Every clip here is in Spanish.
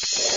Yes.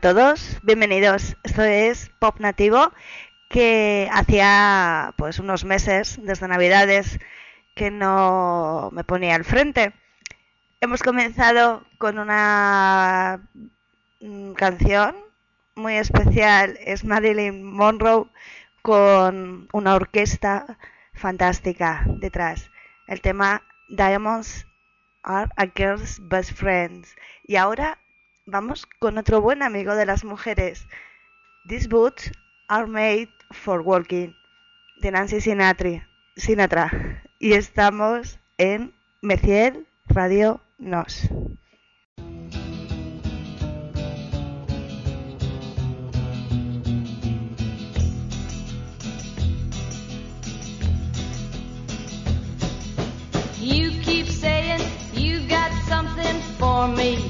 Todos, bienvenidos. Esto es Pop Nativo, que hacía pues unos meses, desde Navidades, que no me ponía al frente. Hemos comenzado con una mm, canción muy especial, es Marilyn Monroe con una orquesta fantástica detrás. El tema Diamonds are a girl's best friends. Y ahora vamos con otro buen amigo de las mujeres. These boots are made for walking, de Nancy Sinatra. Sinatra. Y estamos en Meciel Radio Nos. You keep saying you got something for me.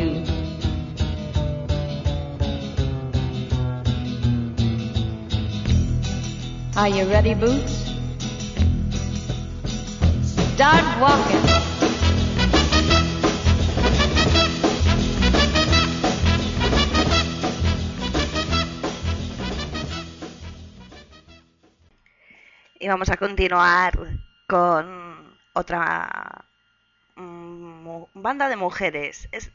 Are you ready, Boots? Start walking. Y vamos a continuar con otra mm, banda de mujeres. Es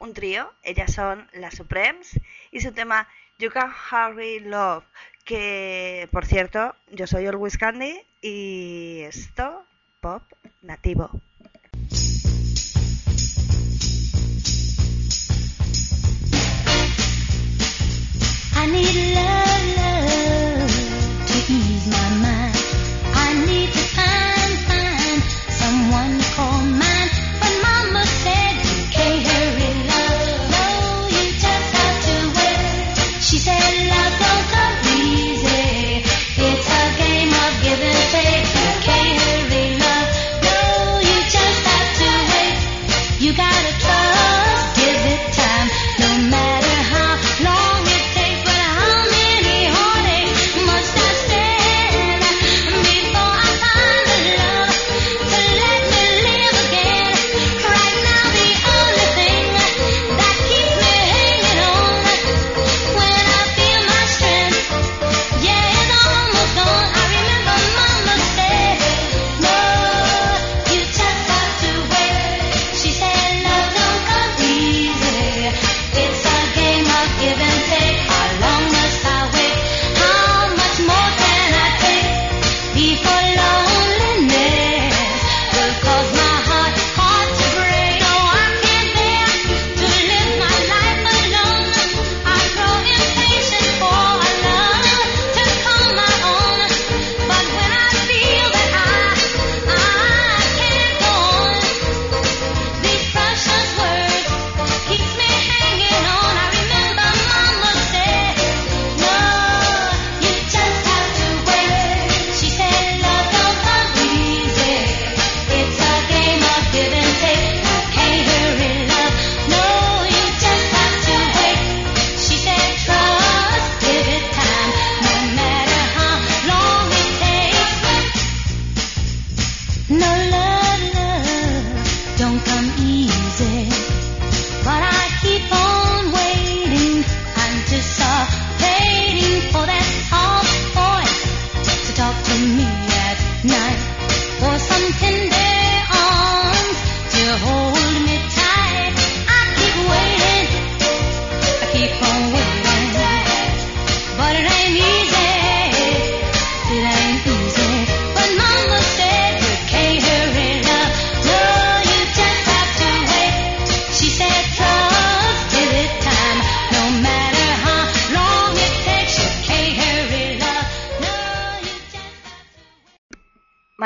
un trío, ellas son las Supremes y su tema You Can Hurry Love, que por cierto, yo soy Always Candy y esto, pop nativo.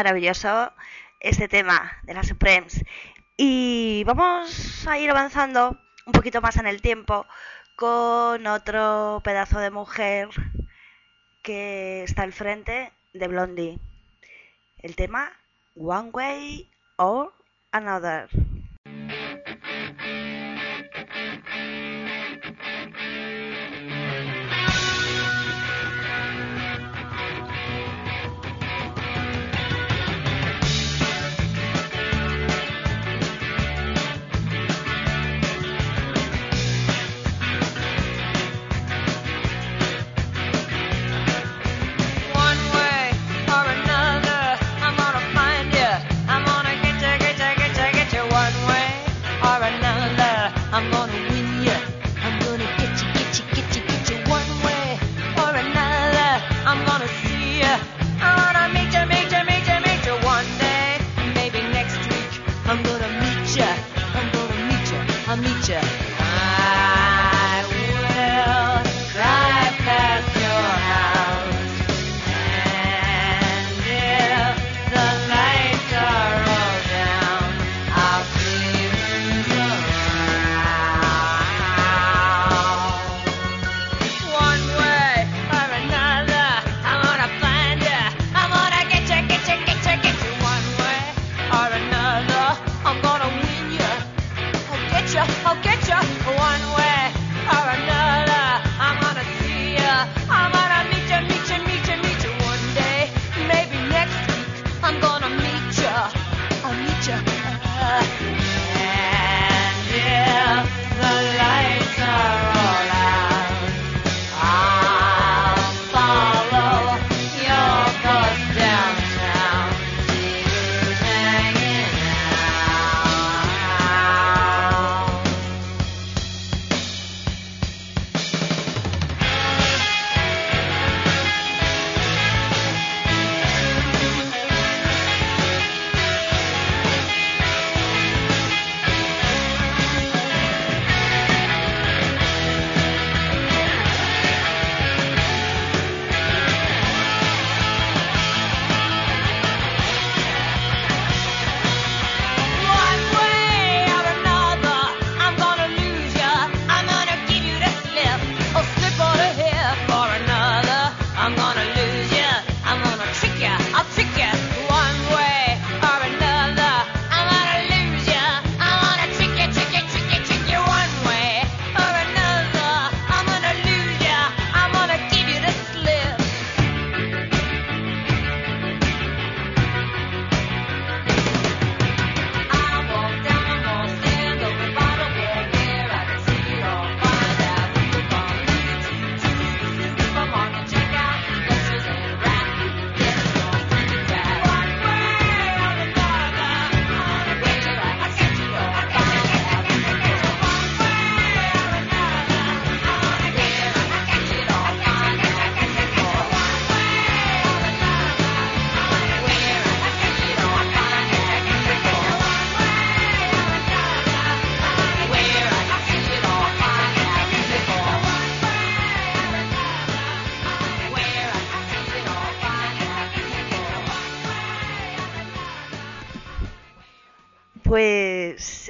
Maravilloso este tema de las Supremes. Y vamos a ir avanzando un poquito más en el tiempo con otro pedazo de mujer que está al frente de Blondie. El tema One Way or Another.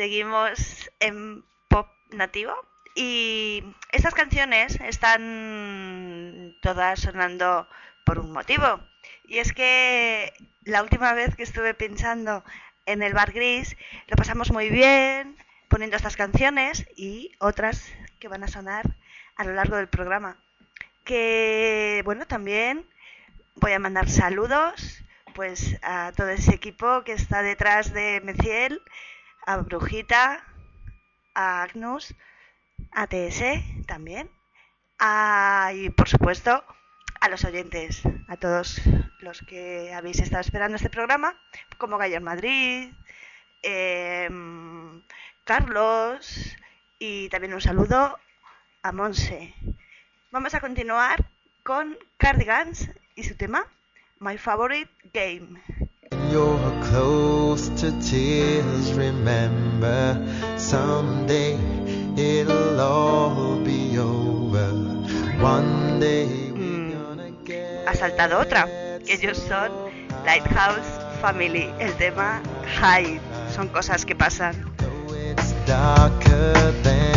Seguimos en pop nativo y estas canciones están todas sonando por un motivo. Y es que la última vez que estuve pensando en el bar gris lo pasamos muy bien poniendo estas canciones y otras que van a sonar a lo largo del programa. Que bueno, también voy a mandar saludos pues a todo ese equipo que está detrás de Meciel, a Brujita, a Agnus, a TS también, a- y por supuesto a los oyentes, a todos los que habéis estado esperando este programa, como Gallo Madrid, em, Carlos y también un saludo a Monse. Vamos a continuar con Cardigans y su tema My Favorite Game you're close to tears, remember someday it'll all be over. One day we're mm. gonna get ha saltado otra. Ellos son Lighthouse Family. El tema High. Son cosas que pasan. It's darker than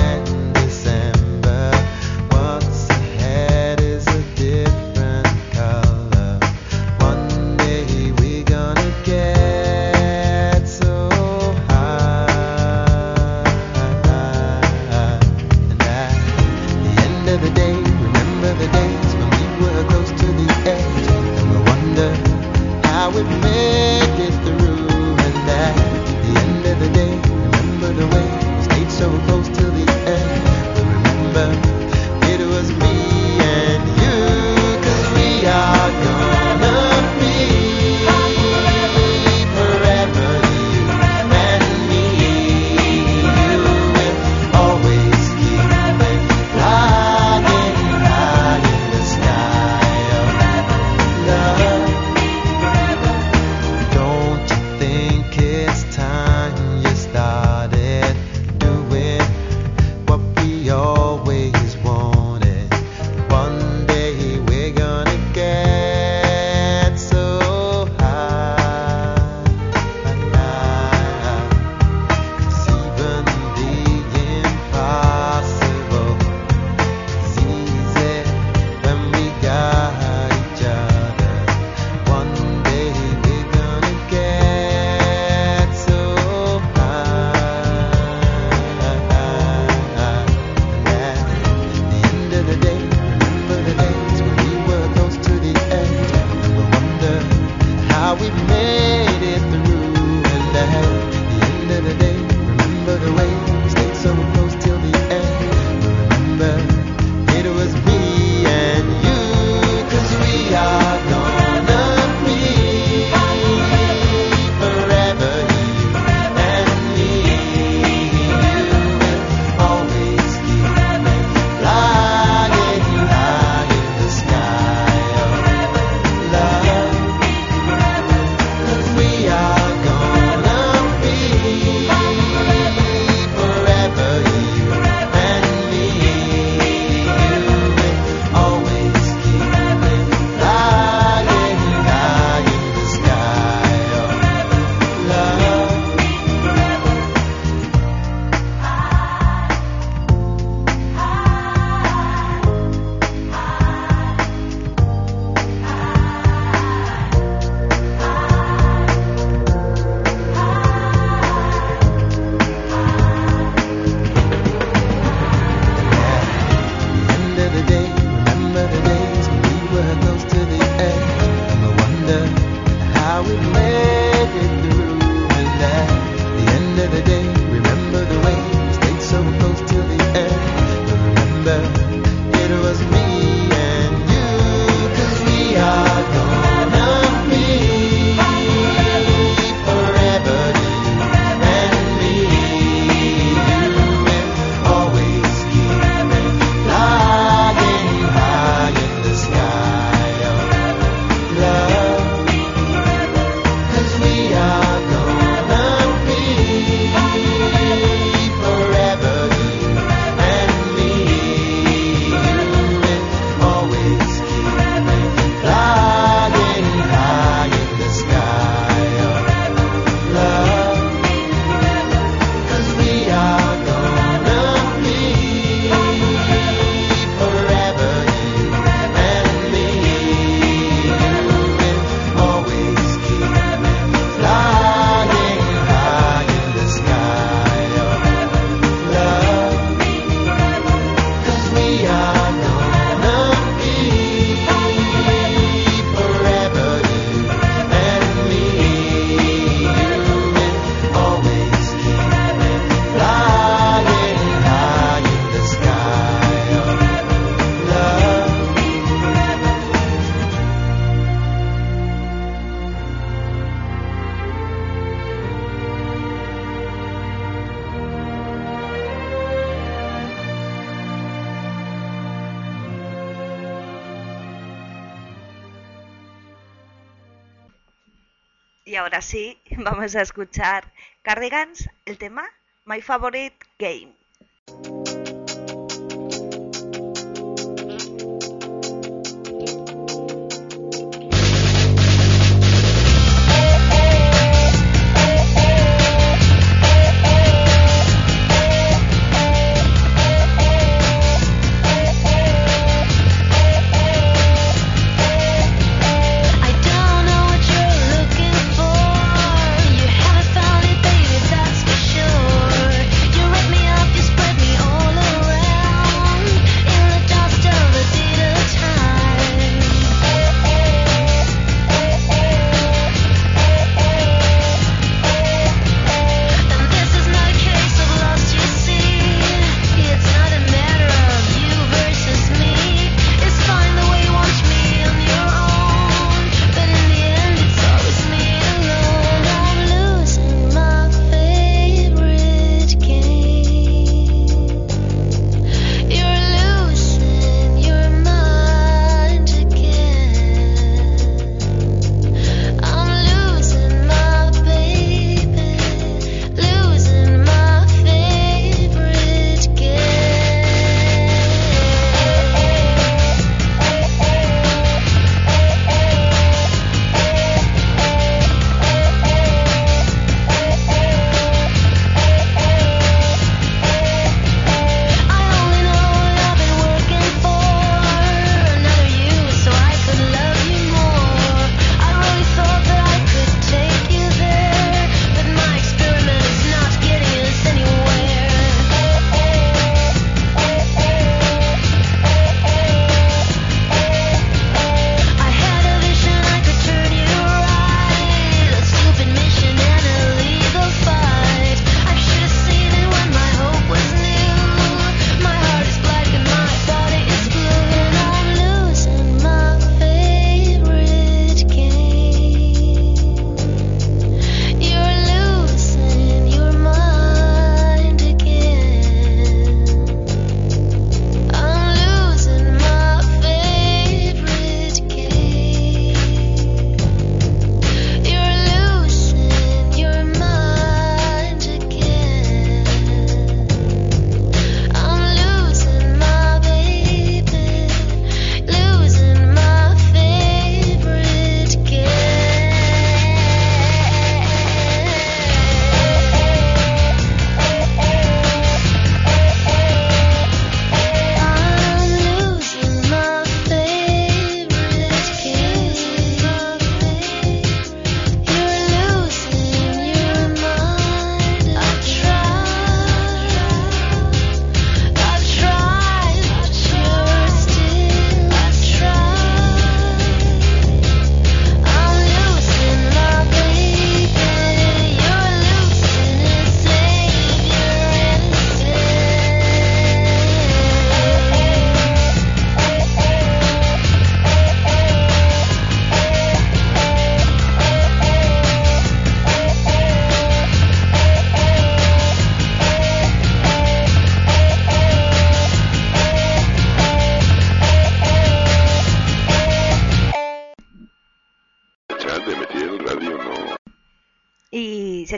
Y ahora sí, vamos a escuchar Cardigans, el tema My Favorite Game.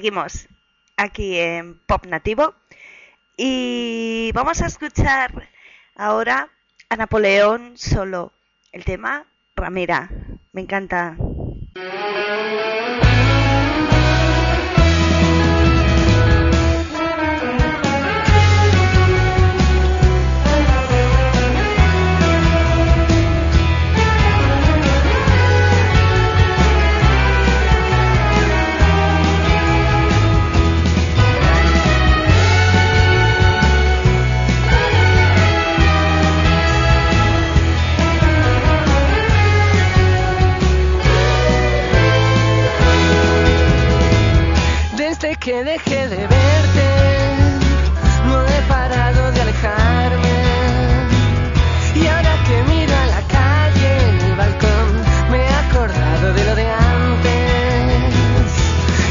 seguimos aquí en Pop Nativo y vamos a escuchar ahora a Napoleón solo el tema Ramera. Me encanta. que dejé de verte, no he parado de alejarme. Y ahora que miro a la calle, en el balcón, me he acordado de lo de antes.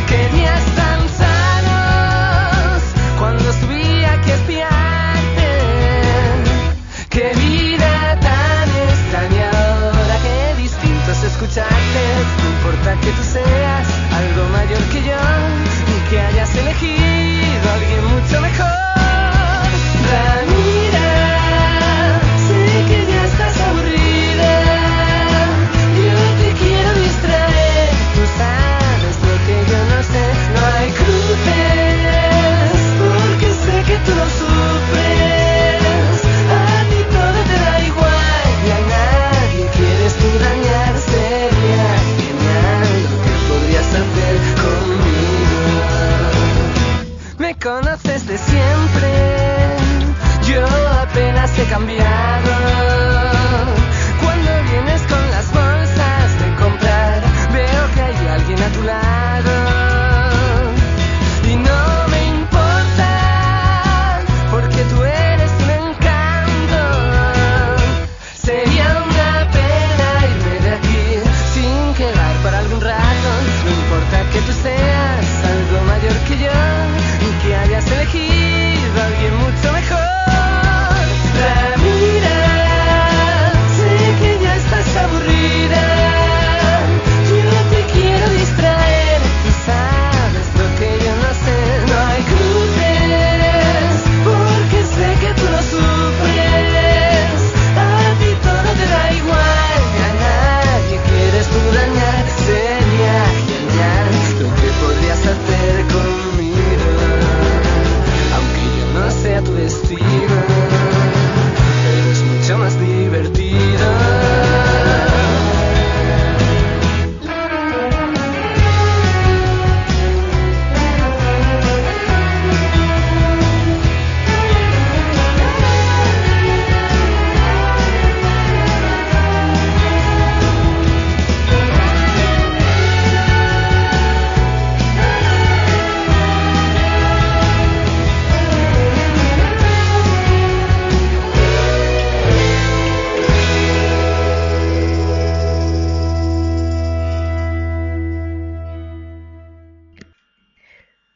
Qué días tan sanos cuando subía que espiarte. Qué vida tan extraña ahora, qué distinto es escucharte. No importa que tus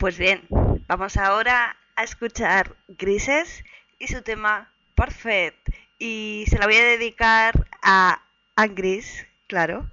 Pues bien, vamos ahora a escuchar Grises y su tema Perfect. Y se la voy a dedicar a, a Gris, claro.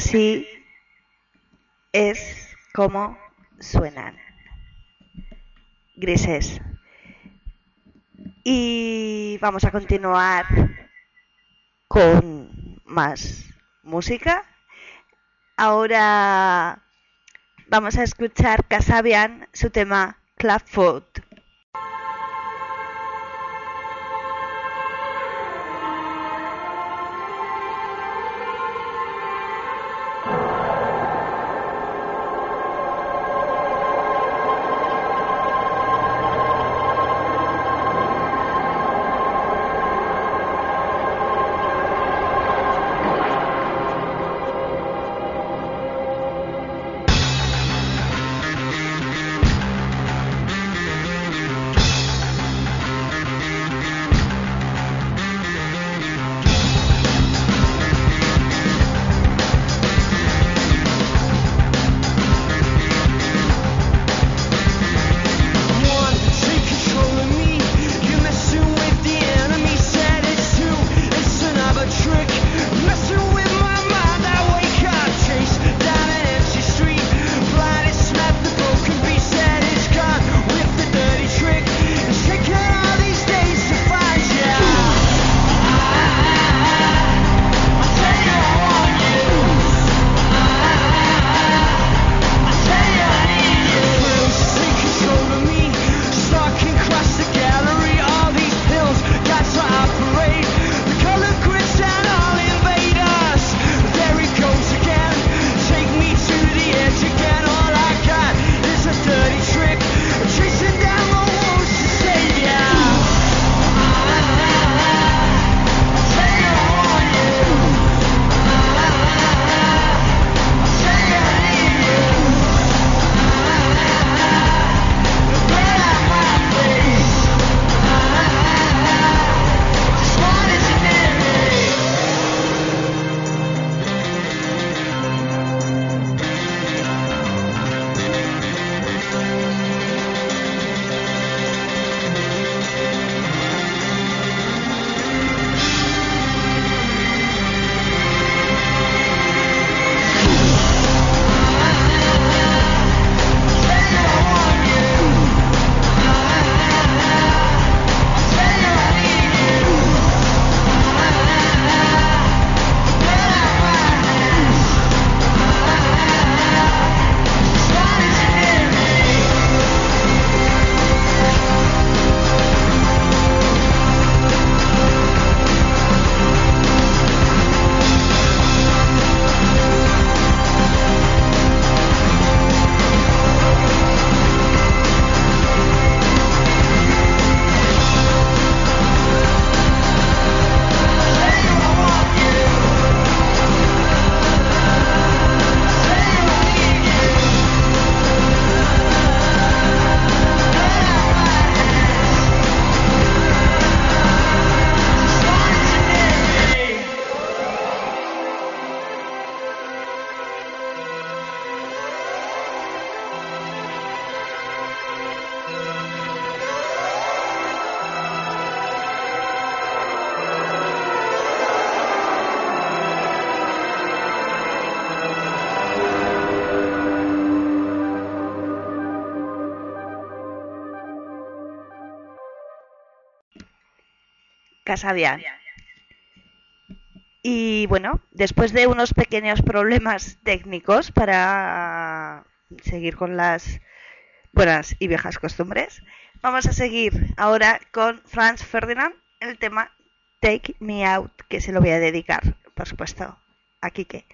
Así es como suenan. Grises. Y vamos a continuar con más música. Ahora vamos a escuchar Casabian su tema Club Food. casa de Anne. Y bueno, después de unos pequeños problemas técnicos para seguir con las buenas y viejas costumbres, vamos a seguir ahora con Franz Ferdinand el tema Take Me Out, que se lo voy a dedicar, por supuesto, a Kike.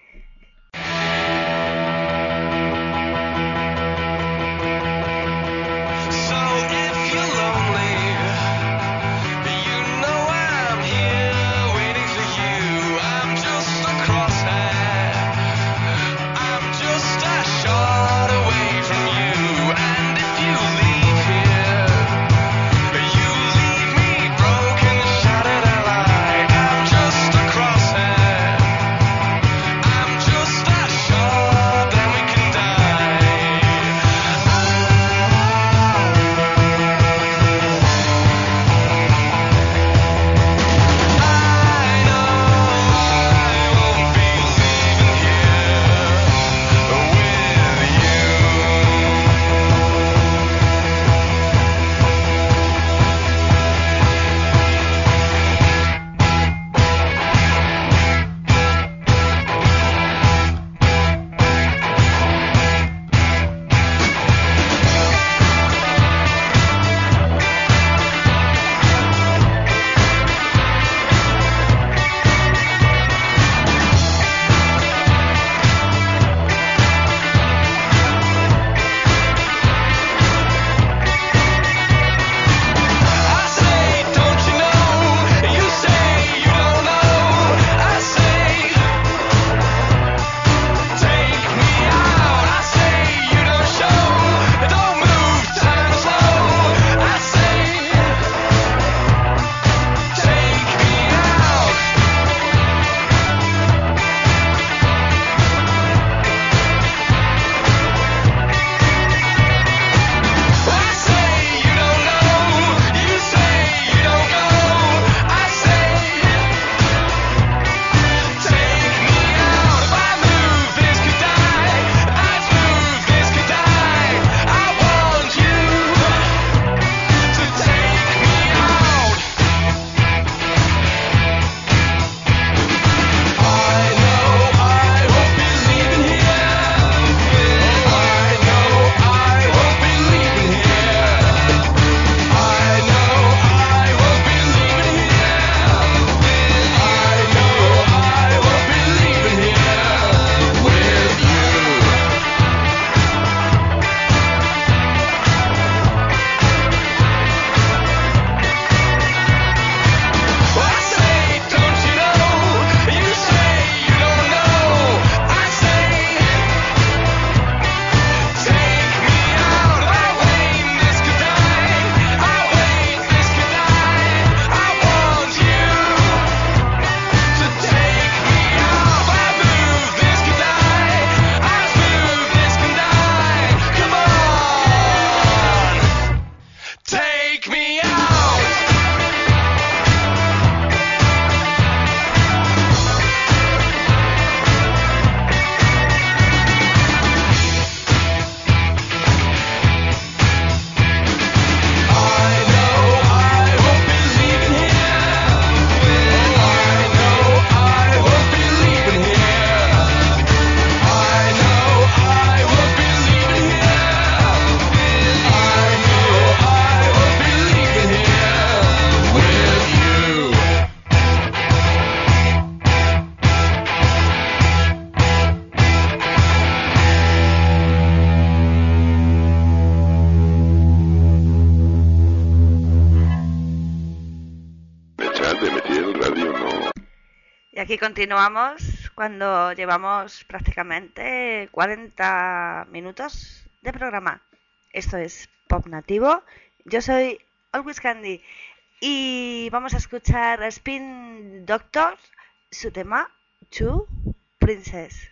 aquí continuamos cuando llevamos prácticamente 40 minutos de programa. Esto es Pop Nativo. Yo soy Always Candy y vamos a escuchar a Spin Doctor su tema Two Princess.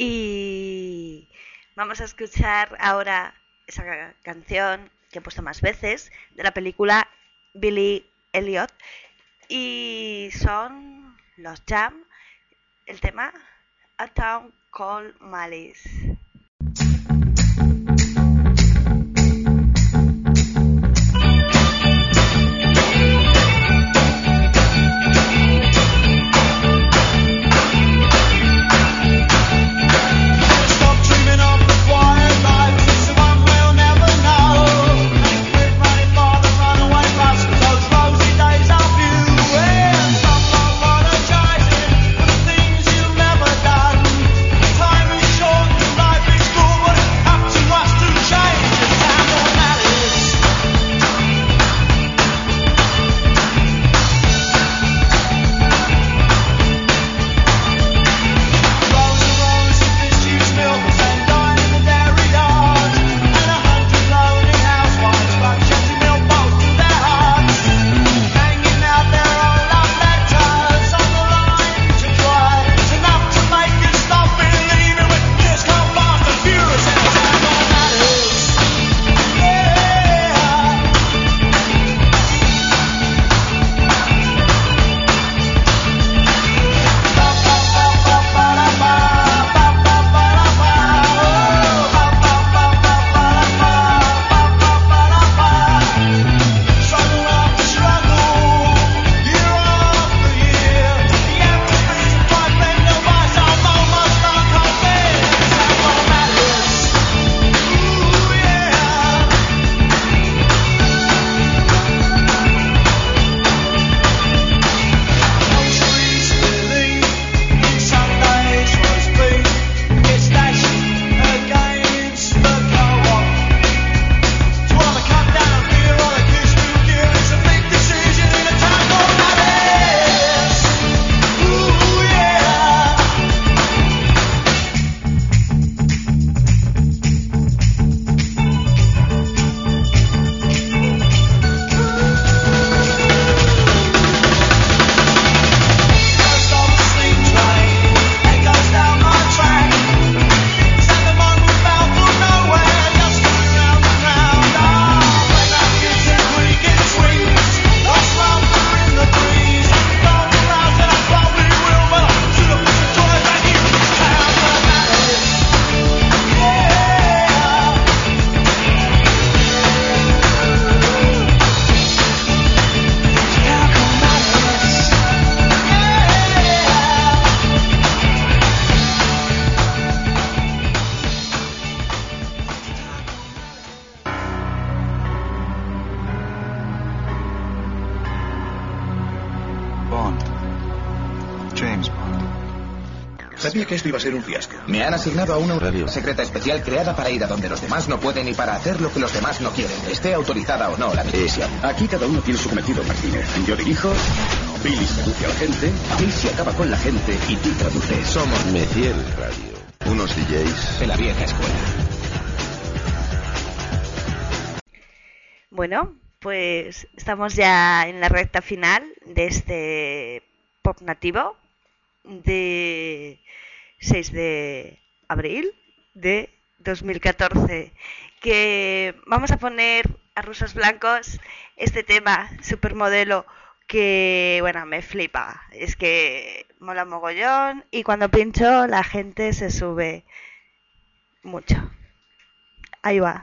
Y vamos a escuchar ahora esa canción que he puesto más veces de la película Billy Elliot. Y son los Jam, el tema A Town Called Malice. Han asignado a una radio secreta especial creada para ir a donde los demás no pueden y para hacer lo que los demás no quieren, esté autorizada o no la misión. Aquí cada uno tiene su cometido, Martínez. Yo dirijo, Billy seduce a la gente, Casey acaba con la gente y tú traduces. Somos Meciel Radio. Unos DJs de la vieja escuela. Bueno, pues estamos ya en la recta final de este pop nativo de 6 de abril de 2014 que vamos a poner a rusos blancos este tema supermodelo que bueno me flipa. Es que mola mogollón y cuando pincho la gente se sube mucho. Ahí va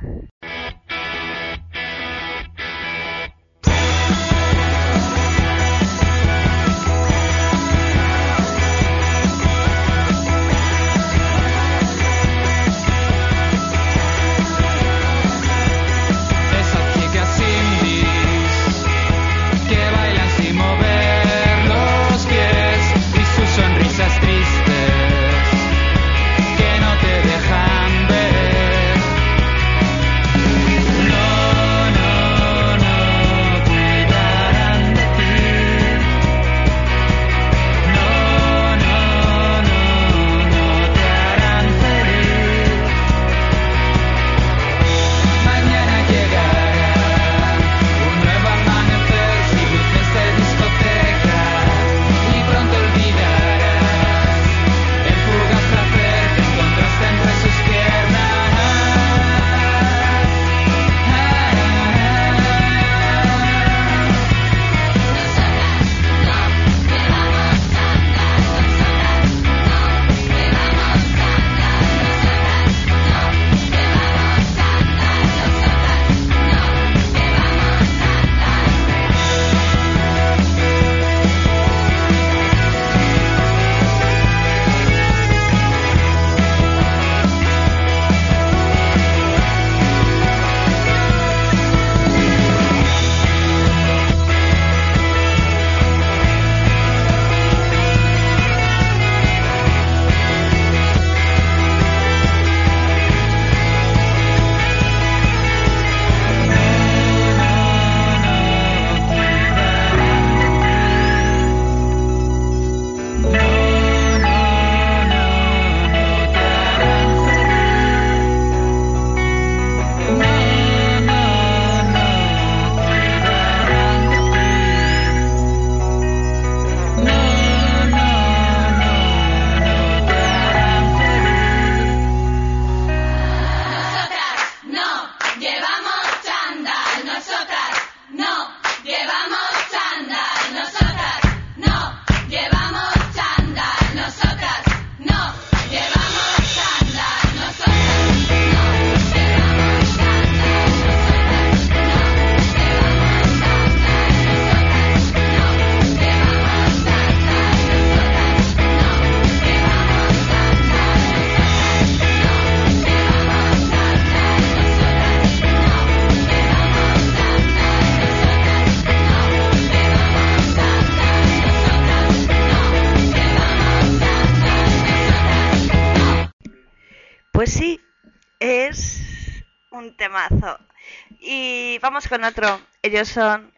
vamos con otro. Ellos son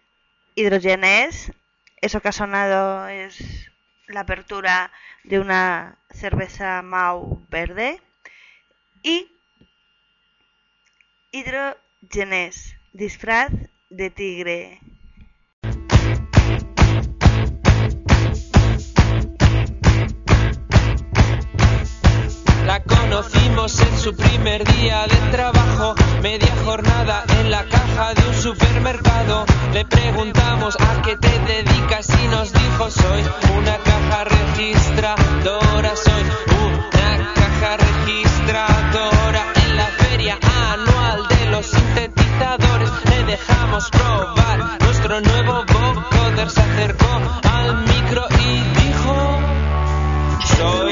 hidrogenes. Eso que ha sonado es la apertura de una cerveza Mau verde. Y hidrogenes, disfraz de tigre. Conocimos en su primer día de trabajo, media jornada en la caja de un supermercado. Le preguntamos a qué te dedicas y nos dijo soy una caja registradora, soy una caja registradora en la feria anual de los sintetizadores. Le dejamos probar nuestro nuevo vocoder, se acercó al micro y dijo soy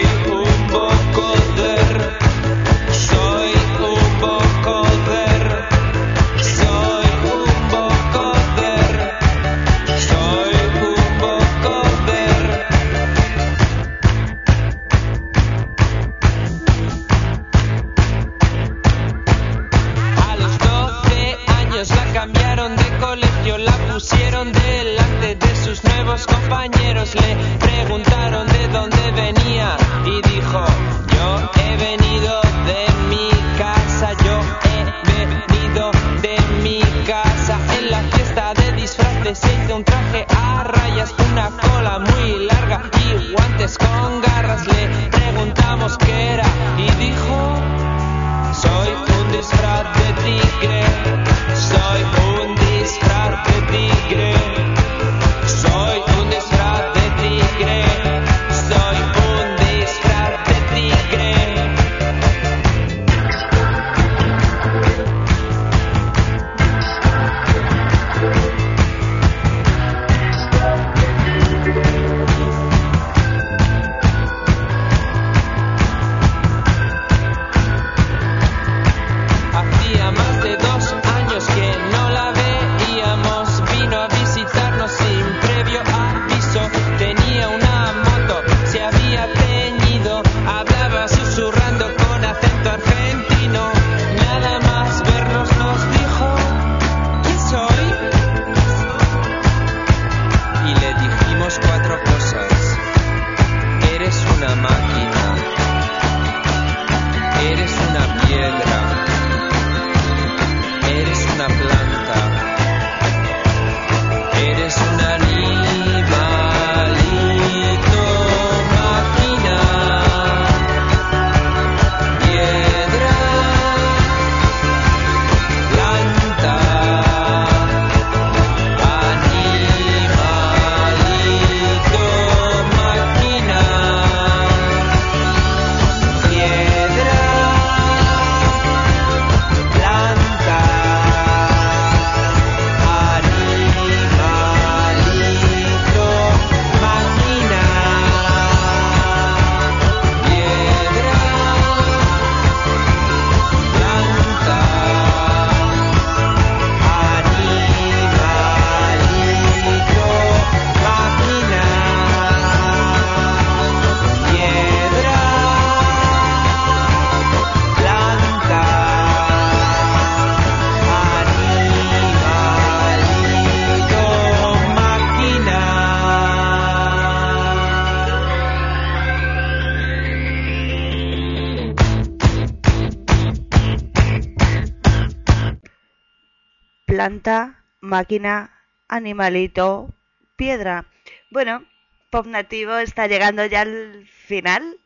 planta, máquina, animalito, piedra. Bueno, Pop Nativo está llegando ya al final.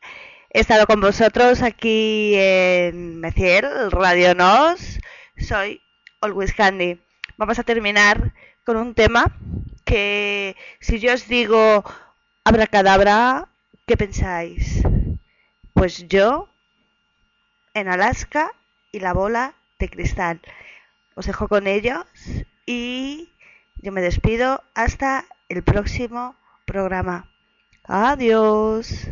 He estado con vosotros aquí en Meciel, Radio Nos. Soy Always Candy. Vamos a terminar con un tema que si yo os digo abracadabra, ¿qué pensáis? Pues yo en Alaska y la bola de cristal os dejo con ellos y yo me despido hasta el próximo programa. Adiós.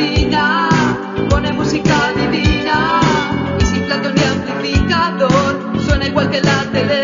vida, pone música divina. Y sin plato ni amplificador, suena igual que la tele.